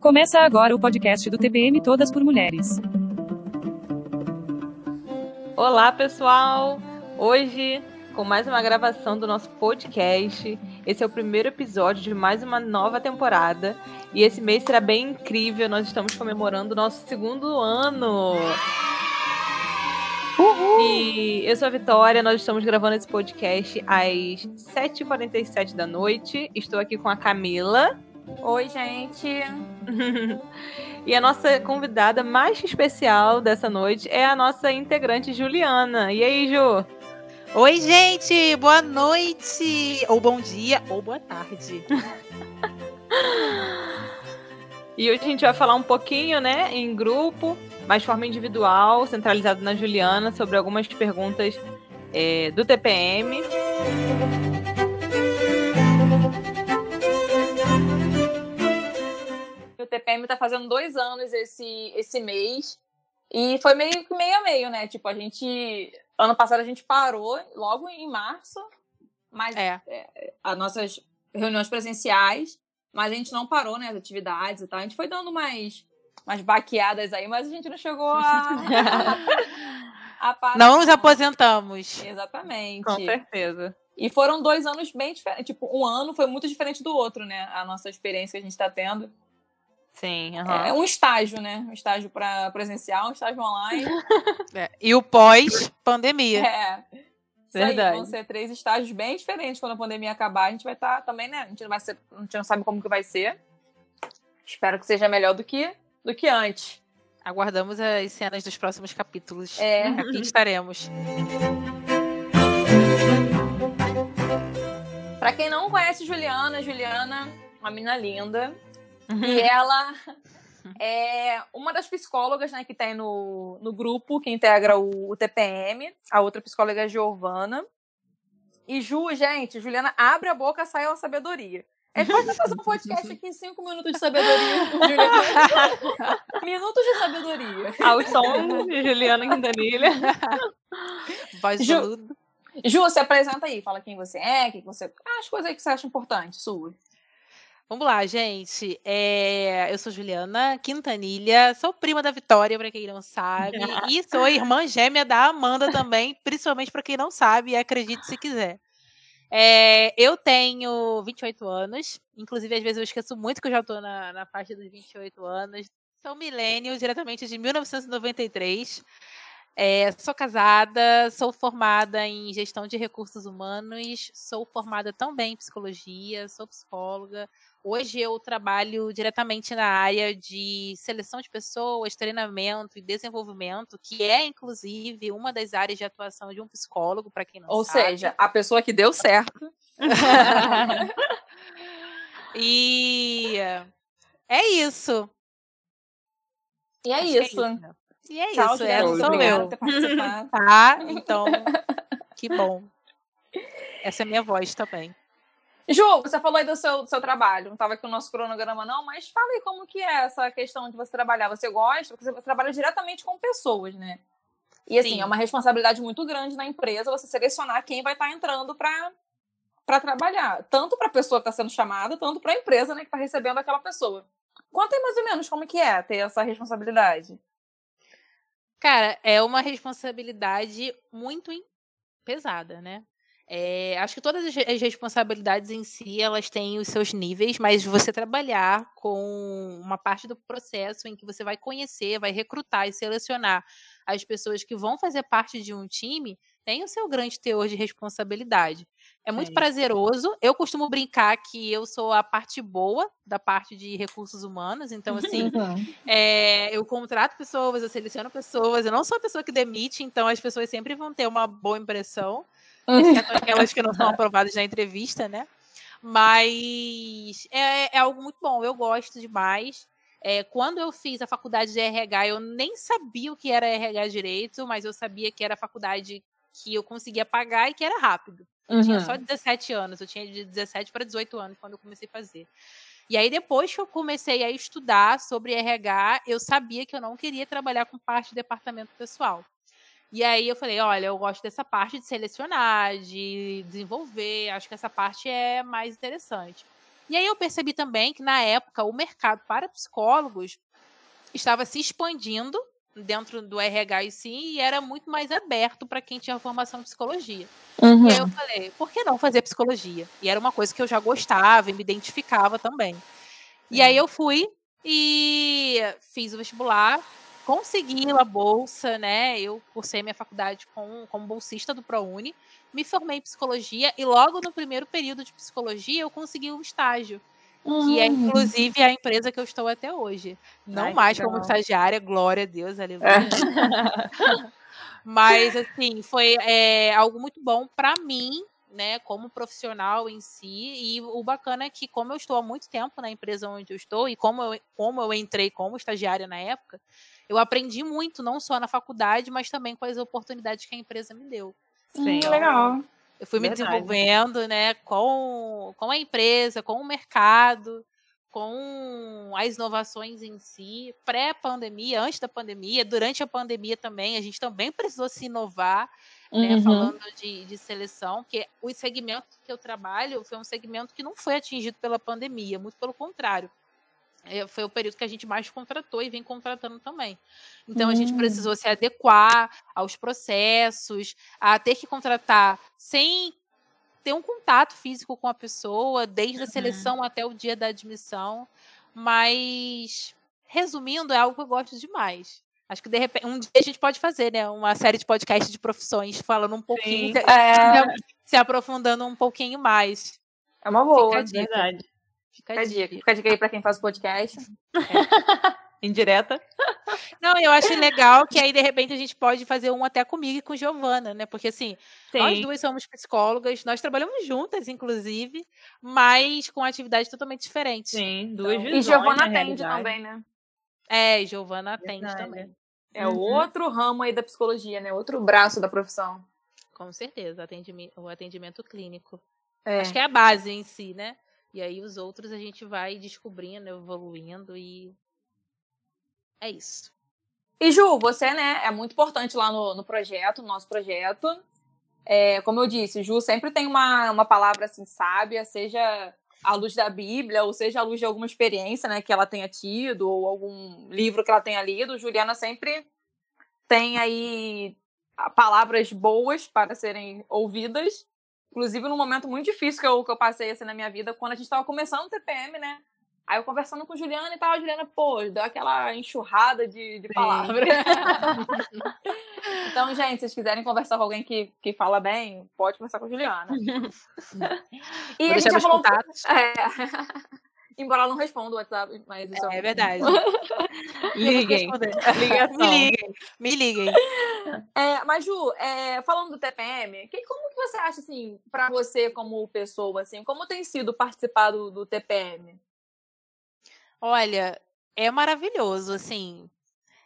Começa agora o podcast do TPM Todas por Mulheres. Olá, pessoal! Hoje, com mais uma gravação do nosso podcast. Esse é o primeiro episódio de mais uma nova temporada. E esse mês será bem incrível. Nós estamos comemorando o nosso segundo ano. Uhul. E eu sou a Vitória, nós estamos gravando esse podcast às 7h47 da noite. Estou aqui com a Camila. Oi, gente. e a nossa convidada mais especial dessa noite é a nossa integrante Juliana. E aí, Ju? Oi, gente! Boa noite! Ou bom dia, ou boa tarde. e hoje a gente vai falar um pouquinho, né, em grupo, mas de forma individual, centralizado na Juliana, sobre algumas perguntas é, do TPM. O TPM está fazendo dois anos esse, esse mês. E foi meio que meio a meio, né? Tipo, a gente. Ano passado a gente parou logo em março, mas é. É, as nossas reuniões presenciais, mas a gente não parou, né? As atividades e tal. A gente foi dando mais, mais baqueadas aí, mas a gente não chegou a. a parar. Não nos aposentamos. Exatamente. Com certeza. E foram dois anos bem diferentes. Tipo, um ano foi muito diferente do outro, né? A nossa experiência que a gente está tendo. Sim, uhum. é um estágio, né? Um estágio para presencial, um estágio online. É. E o pós-pandemia. É. Verdade. Aí, vão ser três estágios bem diferentes quando a pandemia acabar. A gente vai estar tá, também, né? A gente não vai ser, a gente não sabe como que vai ser. Espero que seja melhor do que do que antes. Aguardamos as cenas dos próximos capítulos. É. Aqui estaremos. Para quem não conhece Juliana, Juliana, uma menina linda. E ela é uma das psicólogas né, que tem no, no grupo que integra o, o TPM. A outra psicóloga é a Giovana. E Ju, gente, Juliana abre a boca, sai a sabedoria. Gente pode fazer um podcast aqui em cinco minutos de sabedoria com Juliana. minutos de sabedoria. Ao som de Juliana Quintanilha. Voz Ju, Ju, se apresenta aí. Fala quem você é, que você... as coisas aí que você acha importante, sua. Vamos lá, gente. É... Eu sou Juliana Quintanilha, sou prima da Vitória, para quem não sabe, e sou irmã gêmea da Amanda também, principalmente para quem não sabe, acredite se quiser. É... Eu tenho 28 anos, inclusive às vezes eu esqueço muito que eu já estou na, na faixa dos 28 anos. Sou milênio, diretamente de 1993. É, sou casada, sou formada em gestão de recursos humanos, sou formada também em psicologia, sou psicóloga, Hoje eu trabalho diretamente na área de seleção de pessoas, treinamento e desenvolvimento, que é inclusive uma das áreas de atuação de um psicólogo, para quem não Ou sabe. Ou seja, a pessoa que deu certo. e é isso. E é Acho isso. É isso. E é Tchau, isso, é, sou eu. Tá, então, que bom. Essa é a minha voz também. Ju, você falou aí do seu, do seu trabalho, não estava aqui no nosso cronograma não, mas fala aí como que é essa questão de você trabalhar. Você gosta, porque você trabalha diretamente com pessoas, né? E assim, Sim. é uma responsabilidade muito grande na empresa você selecionar quem vai estar tá entrando para para trabalhar, tanto para a pessoa que está sendo chamada, tanto para a empresa, né, que está recebendo aquela pessoa. Conta aí mais ou menos como que é ter essa responsabilidade. Cara, é uma responsabilidade muito pesada, né? É, acho que todas as responsabilidades em si, elas têm os seus níveis, mas você trabalhar com uma parte do processo em que você vai conhecer, vai recrutar e selecionar as pessoas que vão fazer parte de um time, tem o seu grande teor de responsabilidade. É muito é prazeroso. Eu costumo brincar que eu sou a parte boa da parte de recursos humanos. Então, assim, é, eu contrato pessoas, eu seleciono pessoas. Eu não sou a pessoa que demite, então as pessoas sempre vão ter uma boa impressão exceto aquelas que não são aprovadas na entrevista, né? Mas é, é algo muito bom, eu gosto demais. É, quando eu fiz a faculdade de RH, eu nem sabia o que era RH direito, mas eu sabia que era a faculdade que eu conseguia pagar e que era rápido. Eu uhum. tinha só 17 anos, eu tinha de 17 para 18 anos quando eu comecei a fazer. E aí, depois que eu comecei a estudar sobre RH, eu sabia que eu não queria trabalhar com parte de departamento pessoal. E aí eu falei, olha, eu gosto dessa parte de selecionar, de desenvolver, acho que essa parte é mais interessante. E aí eu percebi também que, na época, o mercado para psicólogos estava se expandindo dentro do RH e sim, e era muito mais aberto para quem tinha formação em psicologia. Uhum. E aí eu falei, por que não fazer psicologia? E era uma coisa que eu já gostava e me identificava também. E aí eu fui e fiz o vestibular, consegui a bolsa, né? Eu cursei minha faculdade com, como bolsista do ProUni, me formei em psicologia e logo no primeiro período de psicologia eu consegui um estágio que é Hum. inclusive a empresa que eu estou até hoje. Não Ai, mais como estagiária, glória a Deus, aleluia. Mas assim, foi é, algo muito bom para mim, né, como profissional em si. E o bacana é que, como eu estou há muito tempo na empresa onde eu estou, e como eu, como eu entrei como estagiária na época, eu aprendi muito, não só na faculdade, mas também com as oportunidades que a empresa me deu. Sim. Hum, legal. Eu fui me Verdade. desenvolvendo, né, com, com a empresa, com o mercado, com as inovações em si, pré-pandemia, antes da pandemia, durante a pandemia também, a gente também precisou se inovar, né, Uhum. falando de, de seleção, que o segmento que eu trabalho foi um segmento que não foi atingido pela pandemia, muito pelo contrário. É, Foi o período que a gente mais contratou e vem contratando também. Então a gente Hum. precisou se adequar aos processos, a ter que contratar sem ter um contato físico com a pessoa, desde a seleção até o dia da admissão. Mas, resumindo, é algo que eu gosto demais. Acho que de repente um dia a gente pode fazer, né? Uma série de podcasts de profissões falando um pouquinho, Sim. se, É, se aprofundando um pouquinho mais. é uma boa. Dica. Verdade. Fica a Fica a dica. dica. Fica a dica aí pra quem faz podcast. Indireta. Não, eu acho legal que aí, de repente, a gente pode fazer um até comigo e com Giovana, né? Porque assim, nós Sim. duas somos psicólogas, nós trabalhamos juntas, inclusive, mas com atividades totalmente diferentes. Sim, duas Então- E visões. Giovana na atende também, né? É, e Giovana atende Verdade. também. É Uhum. outro ramo aí da psicologia, né? Outro braço da profissão. Com certeza, atendimento, o atendimento clínico. É. Acho que é a base em si, né? E aí os outros a gente vai descobrindo, evoluindo e. É isso. E Ju, você, né, é muito importante lá no, no projeto, no nosso projeto. É, como eu disse, Ju sempre tem uma, uma palavra assim sábia, seja à luz da Bíblia, ou seja à luz de alguma experiência, né, que ela tenha tido, ou algum livro que ela tenha lido. Juliana sempre tem aí palavras boas para serem ouvidas. Inclusive, num momento muito difícil que eu, que eu passei assim, na minha vida, quando a gente estava começando o TPM, né? Aí eu conversando com Juliana e tal, a Juliana, pô, deu aquela enxurrada de, de palavras. então, gente, se vocês quiserem conversar com alguém que, que fala bem, pode conversar com a Juliana. E Vou a gente já falou. É. Embora ela não responda o WhatsApp, mas isso É verdade. Liguem. Ligação. Me liguem. Me liguem. É, mas, Ju, é, falando do TPM, que, como que você acha, assim, pra você como pessoa, assim, como tem sido participar do, do TPM? Olha, é maravilhoso, assim.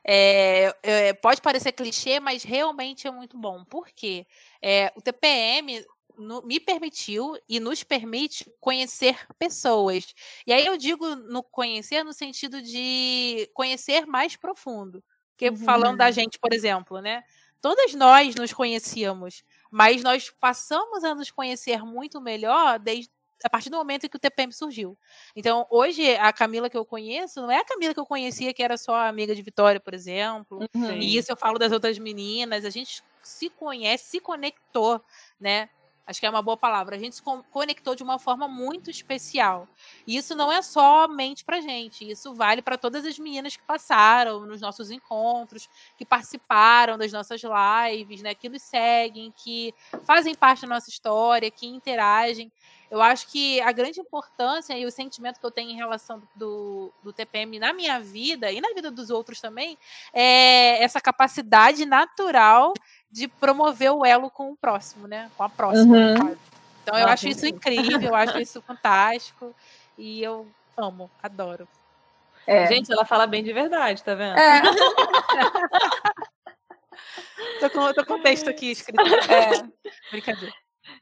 É, é, pode parecer clichê, mas realmente é muito bom. Por quê? É, o TPM no- me permitiu e nos permite conhecer pessoas. E aí eu digo no conhecer no sentido de conhecer mais profundo. Porque Uhum. falando da gente, por exemplo, né? Todas nós nos conhecíamos, mas nós passamos a nos conhecer muito melhor desde a partir do momento em que o TPM surgiu. Então, hoje, a Camila que eu conheço não é a Camila que eu conhecia, que era só amiga de Vitória, por exemplo. Sim. E isso eu falo das outras meninas. A gente se conhece, se conectou, né? Acho que é uma boa palavra. A gente se con- conectou de uma forma muito especial. E isso não é somente pra gente. Isso vale para todas as meninas que passaram nos nossos encontros, que participaram das nossas lives, né? Que nos seguem, que fazem parte da nossa história, que interagem. Eu acho que a grande importância e o sentimento que eu tenho em relação do, do TPM na minha vida e na vida dos outros também é essa capacidade natural de promover o elo com o próximo, né? Com a próxima. Uhum. Então eu Ah, acho isso incrível, eu acho isso fantástico e eu amo, adoro. É. Gente, ela fala bem de verdade, tá vendo? É, Tô com, tô com o texto aqui escrito. é. Brincadeira.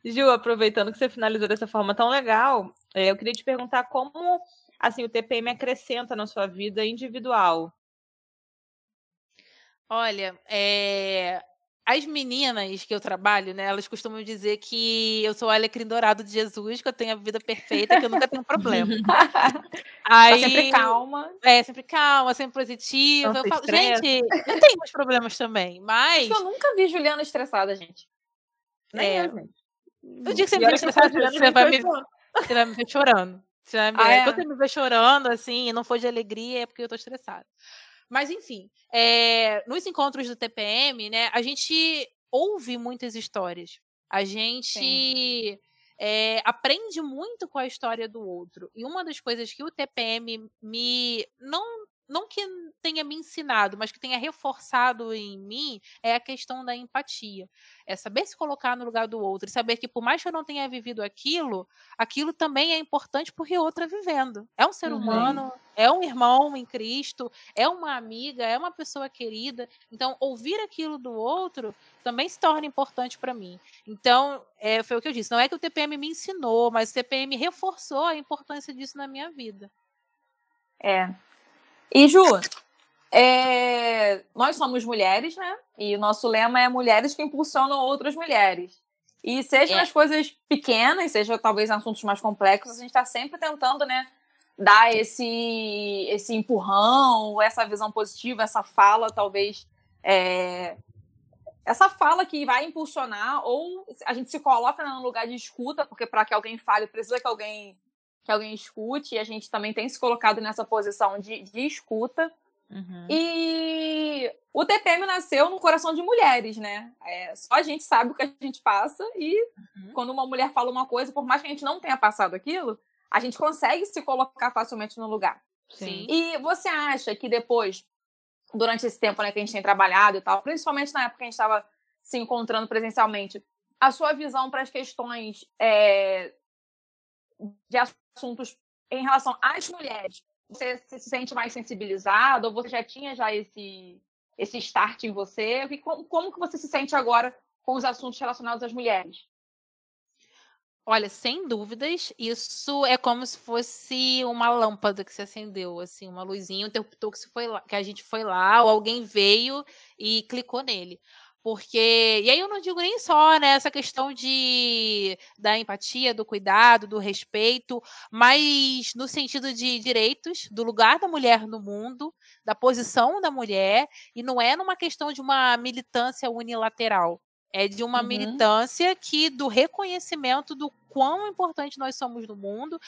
Ju, aproveitando que você finalizou dessa forma tão legal, é, eu queria te perguntar como assim o TPM acrescenta na sua vida individual. Olha, é, as meninas que eu trabalho, né, elas costumam dizer que eu sou o alecrim dourado de Jesus, que eu tenho a vida perfeita, que eu nunca tenho problema. Aí, tá sempre calma. É, sempre calma, sempre positiva. eu falo, gente, eu tenho meus problemas também, mas. Eu nunca vi Juliana estressada, gente. Nem é. eu, gente. O dia que você me vê estressada, você vai me, você vai me ver chorando. Você vai me. Ah, é? Quando você me ver chorando, assim, e não for de alegria, é porque eu tô estressada. Mas, enfim, é, nos encontros do TPM, né, a gente ouve muitas histórias. A gente é, aprende muito com a história do outro. E uma das coisas que o TPM me. não não que tenha me ensinado, mas que tenha reforçado em mim, é a questão da empatia. É saber se colocar no lugar do outro e saber que, por mais que eu não tenha vivido aquilo, aquilo também é importante porque o outro é vivendo. É um ser uhum. humano, é um irmão em Cristo, é uma amiga, é uma pessoa querida. Então, ouvir aquilo do outro também se torna importante para mim. Então, é, foi o que eu disse. Não é que o TPM me ensinou, mas o TPM reforçou a importância disso na minha vida. É, e, Ju, é, nós somos mulheres, né? E o nosso lema é mulheres que impulsionam outras mulheres. E seja é. nas coisas pequenas, seja talvez em assuntos mais complexos, a gente está sempre tentando, né? Dar esse, esse empurrão, essa visão positiva, essa fala, talvez. É, essa fala que vai impulsionar, ou a gente se coloca no lugar de escuta, porque para que alguém fale, precisa que alguém que alguém escute, e a gente também tem se colocado nessa posição de, de escuta. Uhum. E o TPM nasceu no coração de mulheres, né? É, só a gente sabe o que a gente passa, e uhum. quando uma mulher fala uma coisa, por mais que a gente não tenha passado aquilo, a gente consegue se colocar facilmente no lugar. Sim. E você acha que depois, durante esse tempo né, que a gente tem trabalhado e tal, principalmente na época que a gente estava se encontrando presencialmente, a sua visão para as questões é, de assuntos em relação às mulheres, você se sente mais sensibilizado ou você já tinha já esse esse start em você? E como, como que você se sente agora com os assuntos relacionados às mulheres? Olha, sem dúvidas, isso é como se fosse uma lâmpada que se acendeu, assim, uma luzinha, interpretou que, foi lá, que a gente foi lá, ou alguém veio e clicou nele. Porque, e aí eu não digo nem só né, essa questão de da empatia, do cuidado, do respeito, mas no sentido de direitos, do lugar da mulher no mundo, da posição da mulher, e não é numa questão de uma militância unilateral. É de uma uhum. militância que do reconhecimento do quão importante nós somos no mundo,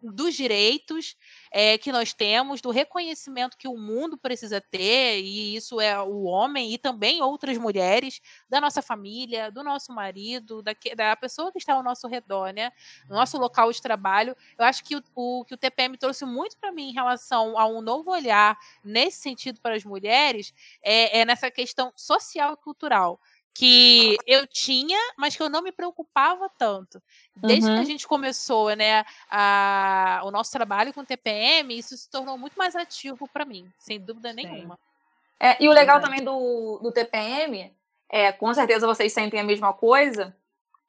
dos direitos é, que nós temos, do reconhecimento que o mundo precisa ter, e isso é o homem e também outras mulheres, da nossa família, do nosso marido, da, da pessoa que está ao nosso redor, né? No nosso local de trabalho. Eu acho que o, o que o TPM trouxe muito para mim em relação a um novo olhar nesse sentido para as mulheres é, é nessa questão social e cultural que eu tinha, mas que eu não me preocupava tanto. Desde uhum. que a gente começou, né, a, o nosso trabalho com TPM, isso se tornou muito mais ativo para mim, sem dúvida nenhuma. É, e o legal também do, do TPM, é, com certeza vocês sentem a mesma coisa,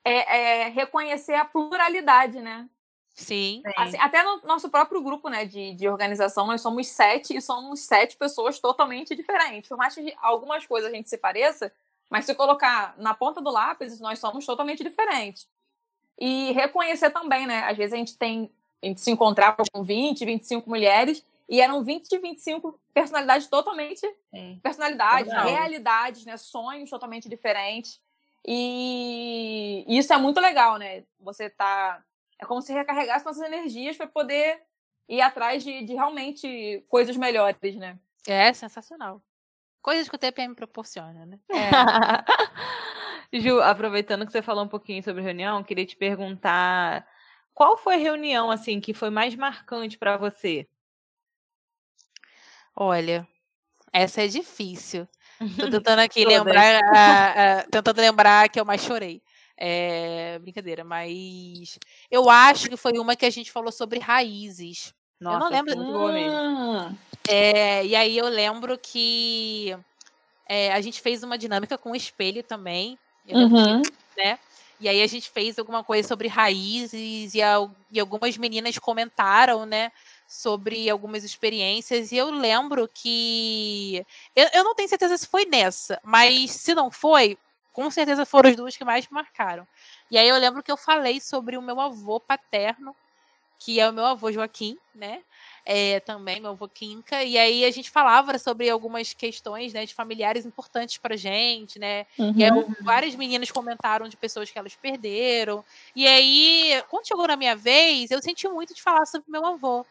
é, é reconhecer a pluralidade, né? Sim. Assim, até no nosso próprio grupo né, de, de organização, nós somos sete e somos sete pessoas totalmente diferentes. Por mais que algumas coisas a gente se pareça, mas se colocar na ponta do lápis, nós somos totalmente diferentes. E reconhecer também, né? Às vezes a gente tem, a gente se encontrava com 20, 25 mulheres, e eram 20 de 25 personalidades totalmente. Sim. Personalidades, Legal. realidades, né? Sonhos totalmente diferentes. E isso é muito legal, né? Você tá. É como se recarregasse nossas energias para poder ir atrás de, de realmente coisas melhores, né? É sensacional. Coisas que o TPM proporciona, né? É. Ju, aproveitando que você falou um pouquinho sobre reunião, queria te perguntar qual foi a reunião assim que foi mais marcante para você? Olha, essa é difícil. Tô tentando aqui lembrar, uh, uh, tentando lembrar que eu mais chorei. É, brincadeira, mas eu acho que foi uma que a gente falou sobre raízes. Nossa, eu não lembro. Hum, é, e aí eu lembro que é, a gente fez uma dinâmica com o espelho também. Uhum. né? E aí a gente fez alguma coisa sobre raízes e, a, e algumas meninas comentaram, né? Sobre algumas experiências. E eu lembro que. Eu, eu não tenho certeza se foi nessa, mas se não foi, com certeza foram as duas que mais me marcaram. E aí eu lembro que eu falei sobre o meu avô paterno, que é o meu avô Joaquim, né? É, também, meu avô Quinca, e aí a gente falava sobre algumas questões, né, de familiares importantes pra gente, né, uhum. e aí várias meninas comentaram de pessoas que elas perderam, e aí, quando chegou na minha vez, eu senti muito de falar sobre meu avô,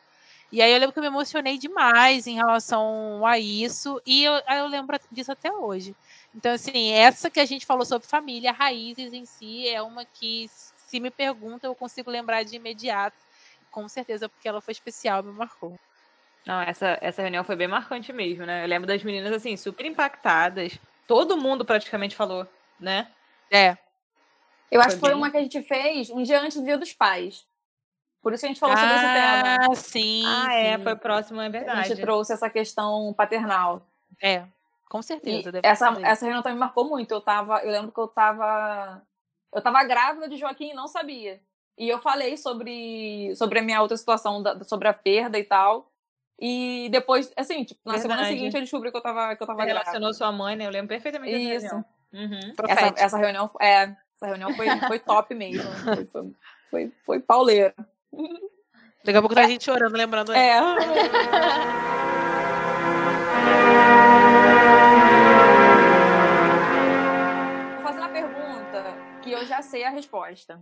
e aí eu lembro que eu me emocionei demais em relação a isso, e eu, eu lembro disso até hoje. Então, assim, essa que a gente falou sobre família, raízes em si, é uma que, se me pergunta, eu consigo lembrar de imediato, com certeza, porque ela foi especial, me marcou. Não, essa, essa reunião foi bem marcante mesmo, né? Eu lembro das meninas, assim, super impactadas. Todo mundo praticamente falou, né? É. Eu acho que foi bem... uma que a gente fez um dia antes do Dia dos Pais. Por isso que a gente falou ah, sobre esse tema. Ah, sim. Ah, é, sim. é, foi próximo, é verdade. A gente trouxe essa questão paternal. É, com certeza. essa, essa reunião também marcou muito. Eu tava, eu lembro que eu tava. Eu tava grávida de Joaquim e não sabia. E eu falei sobre, sobre a minha outra situação, da, sobre a perda e tal. E depois, assim, tipo, na Verdade. semana seguinte ele descobriu que eu tava, que eu tava grávida. Relacionou sua mãe, né? Eu lembro perfeitamente dessa Isso. reunião. Uhum. Essa, essa, reunião, é, essa reunião foi, foi top mesmo. Foi, foi, foi, foi pauleira. Daqui a pouco tá a gente chorando, lembrando. É. Vou fazer uma pergunta que eu já sei a resposta.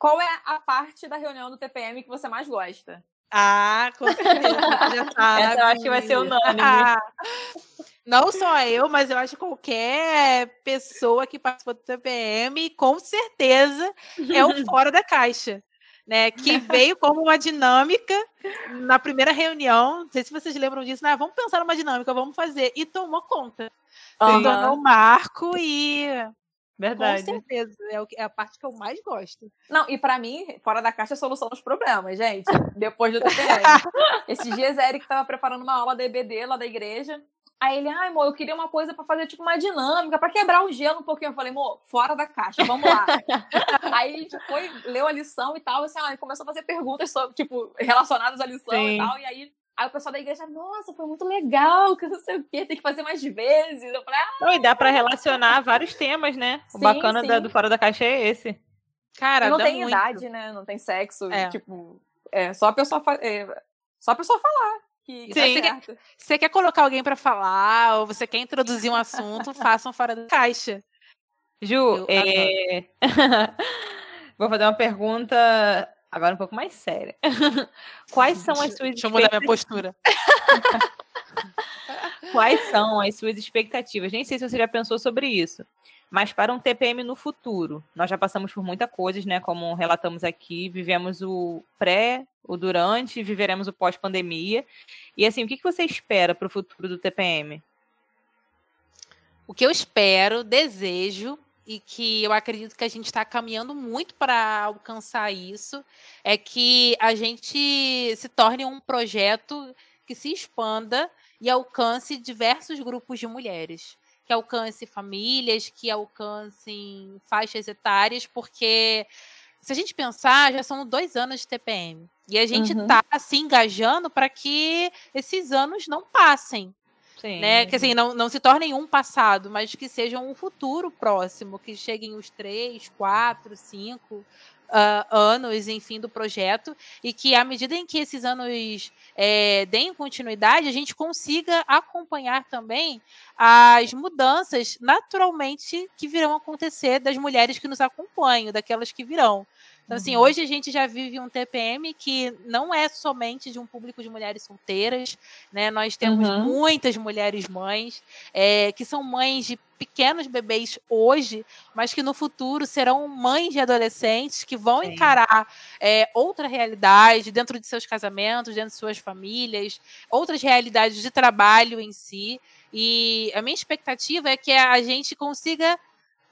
Qual é a parte da reunião do TPM que você mais gosta? Ah, com certeza. Já sabe. Essa eu acho que vai ser unânime. Não só eu, mas eu acho que qualquer pessoa que participou do TPM, com certeza, é o fora da caixa né, que veio como uma dinâmica na primeira reunião. Não sei se vocês lembram disso, né? Vamos pensar numa dinâmica, vamos fazer. E tomou conta. Uhum. Tornou um marco e. Verdade. Com certeza. É, a parte que eu mais gosto. Não, e para mim, fora da caixa é solução dos problemas, gente. Depois do TPM. Esses dias, Eric estava preparando uma aula da EBD lá da igreja. Aí ele, ai, amor, eu queria uma coisa para fazer tipo uma dinâmica, para quebrar o gelo um pouquinho. Eu falei, amor, fora da caixa, vamos lá. aí a gente foi, leu a lição e tal, assim, ah, começou a fazer perguntas sobre, tipo, relacionadas à lição Sim. e tal. E aí, aí o pessoal da igreja, nossa, foi muito legal, que não sei o quê, tem que fazer mais vezes. Eu falei, ah, não, e dá para relacionar vários temas, né? O sim, bacana da, do fora da caixa é esse. Cara, e não tem muito. idade, né? Não tem sexo, é. tipo, é só a pessoa, é, só a pessoa falar que Sim. Você quer, você quer colocar alguém para falar, ou você quer introduzir um assunto, façam fora da caixa. Ju, é... vou fazer uma pergunta agora um pouco mais séria. Quais são as suas Deixa eu mudar minha postura. Quais são as suas expectativas? Nem sei se você já pensou sobre isso. Mas para um TPM no futuro, nós já passamos por muita coisas, né? Como relatamos aqui, vivemos o pré, o durante, viveremos o pós-pandemia. E assim, o que você espera para o futuro do TPM? O que eu espero, desejo e que eu acredito que a gente está caminhando muito para alcançar isso é que a gente se torne um projeto que se expanda e alcance diversos grupos de mulheres que alcance famílias, que alcancem faixas etárias, porque se a gente pensar, já são dois anos de TPM. E a gente está uhum. se engajando para que esses anos não passem. Sim. Né? Que assim, não, não se tornem um passado, mas que sejam um futuro próximo, que cheguem os três, quatro, cinco, uh, anos, enfim, do projeto, e que à medida em que esses anos é, deem continuidade, a gente consiga acompanhar também as mudanças naturalmente que virão acontecer das mulheres que nos acompanham, daquelas que virão. Então, assim, uhum. hoje a gente já vive um TPM que não é somente de um público de mulheres solteiras, né? Nós temos uhum. muitas mulheres mães, é, que são mães de pequenos bebês hoje, mas que no futuro serão mães de adolescentes que vão Sim. encarar é, outra realidade dentro de seus casamentos, dentro de suas famílias, outras realidades de trabalho em si. E a minha expectativa é que a gente consiga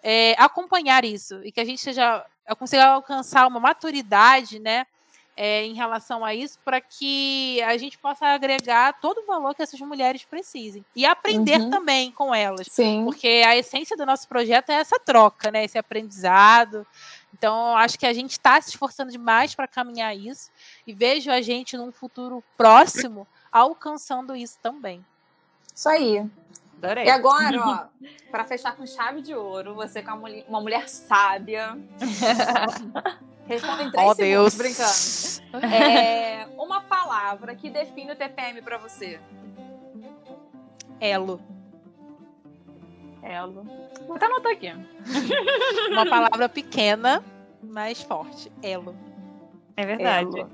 é, acompanhar isso e que a gente seja consiga alcançar uma maturidade, né, é, em relação a isso, para que a gente possa agregar todo o valor que essas mulheres precisem e aprender uhum. também com elas, Sim. porque a essência do nosso projeto é essa troca, né, esse aprendizado. Então, acho que a gente está se esforçando demais para caminhar isso e vejo a gente num futuro próximo alcançando isso também. Isso aí. Adorei. E agora, ó, pra fechar com chave de ouro, você com uma mulher, uma mulher sábia. Responda em três Oh, segundos, Deus. brincando. É, uma palavra que define o TPM pra você. Elo. Elo. Vou até anotar aqui. Uma palavra pequena, mas forte. Elo. É verdade. Elo.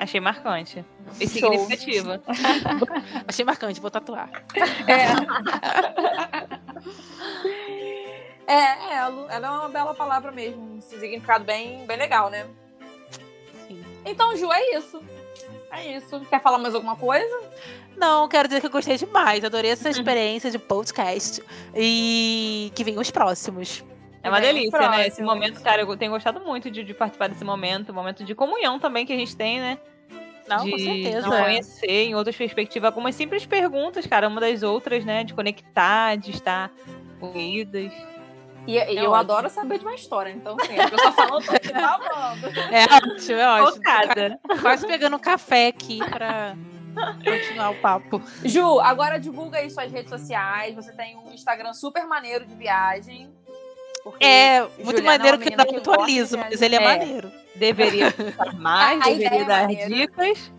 Achei marcante. E Show. significativa. Achei marcante, vou tatuar. É. é, elo. Ela é uma bela palavra mesmo. Um significado bem, bem legal, né? Sim. Então, Ju, é isso. É isso. Quer falar mais alguma coisa? Não, quero dizer que eu gostei demais. Adorei essa experiência de podcast. E que venham os próximos. É uma delícia, né? Esse momento, cara, eu tenho gostado muito de, de participar desse momento. Momento de comunhão também que a gente tem, né? Não, de com certeza. de conhecer em outras perspectivas, algumas simples perguntas, cara, uma das outras, né? De conectar, de estar unidas. E, e eu ótimo. adoro saber de uma história. Então, falando, tô aqui falando. É ótimo, é ótimo. Focada. Quase pegando um café aqui pra continuar o papo. Ju, agora divulga aí suas redes sociais. Você tem um Instagram super maneiro de viagem. Porque É muito Juliana é maneiro uma que eu menina não que gosta atualizo, mas ele é, viajar. maneiro. Deveria estar mais, deveria é dar maneira. dicas.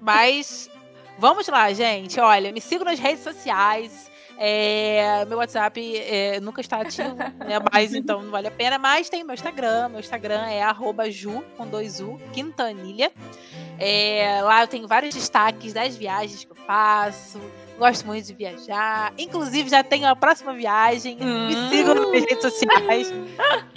Mas vamos lá, gente. Olha, me sigam nas redes sociais. É, meu WhatsApp é, nunca está ativo, né? Mas então não vale a pena. Mas tem meu Instagram. Meu Instagram é arroba Ju com dois U, Quintanilha. É, lá eu tenho vários destaques das viagens que eu faço. Gosto muito de viajar. Inclusive, já tenho a próxima viagem. Me Hum. sigam nas minhas redes sociais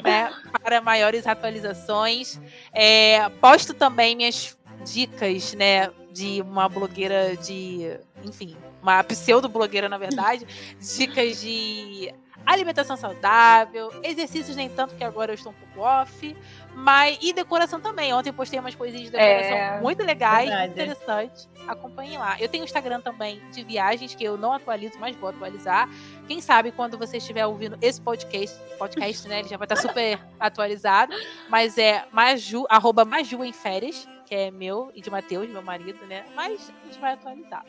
né, para maiores atualizações. É, posto também minhas dicas, né, de uma blogueira de, enfim, uma pseudo-blogueira, na verdade, dicas de alimentação saudável, exercícios nem tanto, que agora eu estou um pouco off, mas e decoração também. Ontem postei umas coisinhas de decoração É, muito legais, verdade. interessantes. Acompanhem lá. Eu tenho um Instagram também de viagens que eu não atualizo, mas vou atualizar. Quem sabe quando você estiver ouvindo esse podcast, podcast, né, ele já vai estar super atualizado, mas é Maju, arroba Maju em férias, que é meu e de Matheus, meu marido, né? Mas a gente vai atualizar.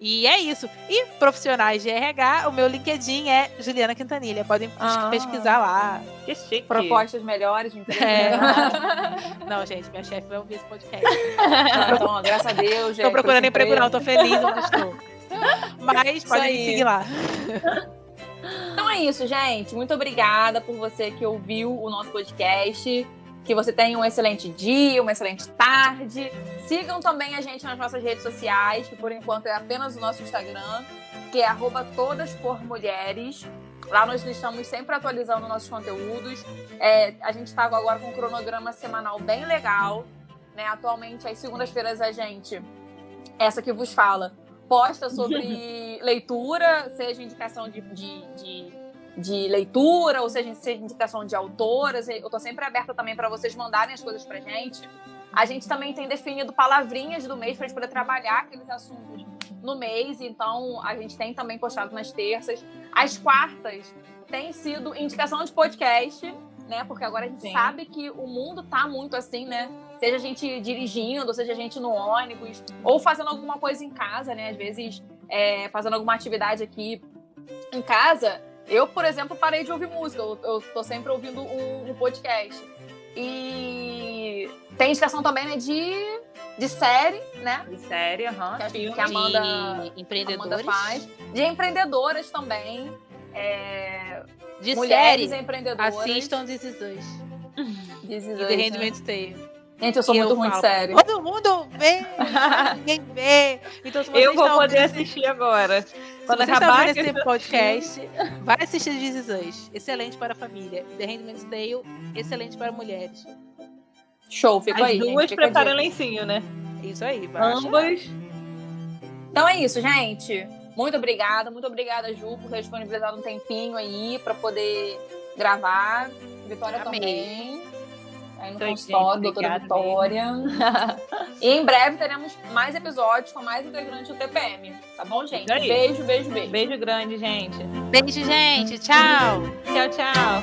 E é isso. E profissionais de RH, o meu LinkedIn é Juliana Quintanilha. Podem Ah. pesquisar lá. Que chique. propostas melhores de emprego. É. Não, gente, minha chefe vai ouvir esse podcast. Ah, então, graças a Deus. Tô procurando emprego, não, tô feliz onde estou. Mas Isso podem aí. me seguir lá. Então é isso, gente. Muito obrigada por você que ouviu o nosso podcast. Que você tenha um excelente dia, uma excelente tarde. Sigam também a gente nas nossas redes sociais, que por enquanto é apenas o nosso Instagram, que é arroba todas por mulheres. Lá nós estamos sempre atualizando nossos conteúdos. É, a gente está agora com um cronograma semanal bem legal. Né? Atualmente, às segundas-feiras, a gente, essa que vos fala, posta sobre leitura, seja indicação de, de, de, de leitura, ou seja, seja indicação de autoras. Eu tô sempre aberta também para vocês mandarem as coisas pra gente. A gente também tem definido palavrinhas do mês para gente poder trabalhar aqueles assuntos no mês, então a gente tem também postado nas terças. As quartas tem sido indicação de podcast, né? Porque agora a gente Sim. sabe que o mundo tá muito assim, né? Seja a gente dirigindo, seja a gente no ônibus, ou fazendo alguma coisa em casa, né? Às vezes é, fazendo alguma atividade aqui em casa. Eu, por exemplo, parei de ouvir música. Eu, eu tô sempre ouvindo um, um podcast. E tem indicação também né, de, de série, né? De série, aham. Que a- que a Amanda- de Amanda faz. De empreendedoras também. É, De mulheres série, empreendedoras. assistam This Is Us. This is E Us, The né? Handmaid's Tale. Gente, eu sou muito eu ruim de série. Todo mundo vê, ninguém vê. Então, se Eu vou poder ouvindo assistir agora. Se Quando acabar esse podcast, vai assistir This Is Us. Excelente para a família. The Handmaid's Tale, excelente para mulheres. Show, fico As aí. gente, duas a preparam lencinho, né? Isso aí. Ambas. Então é isso, gente. Muito obrigada, muito obrigada, Ju, por ter disponibilizado um tempinho aí pra poder gravar. Vitória Amei. também. Aí no aí, consultório, gente, doutora obrigada Vitória. e em breve teremos mais episódios com mais integrantes do TPM. Tá bom, gente? Beijo, beijo, beijo. Beijo grande, gente. Beijo, gente. Tchau. Tchau, tchau.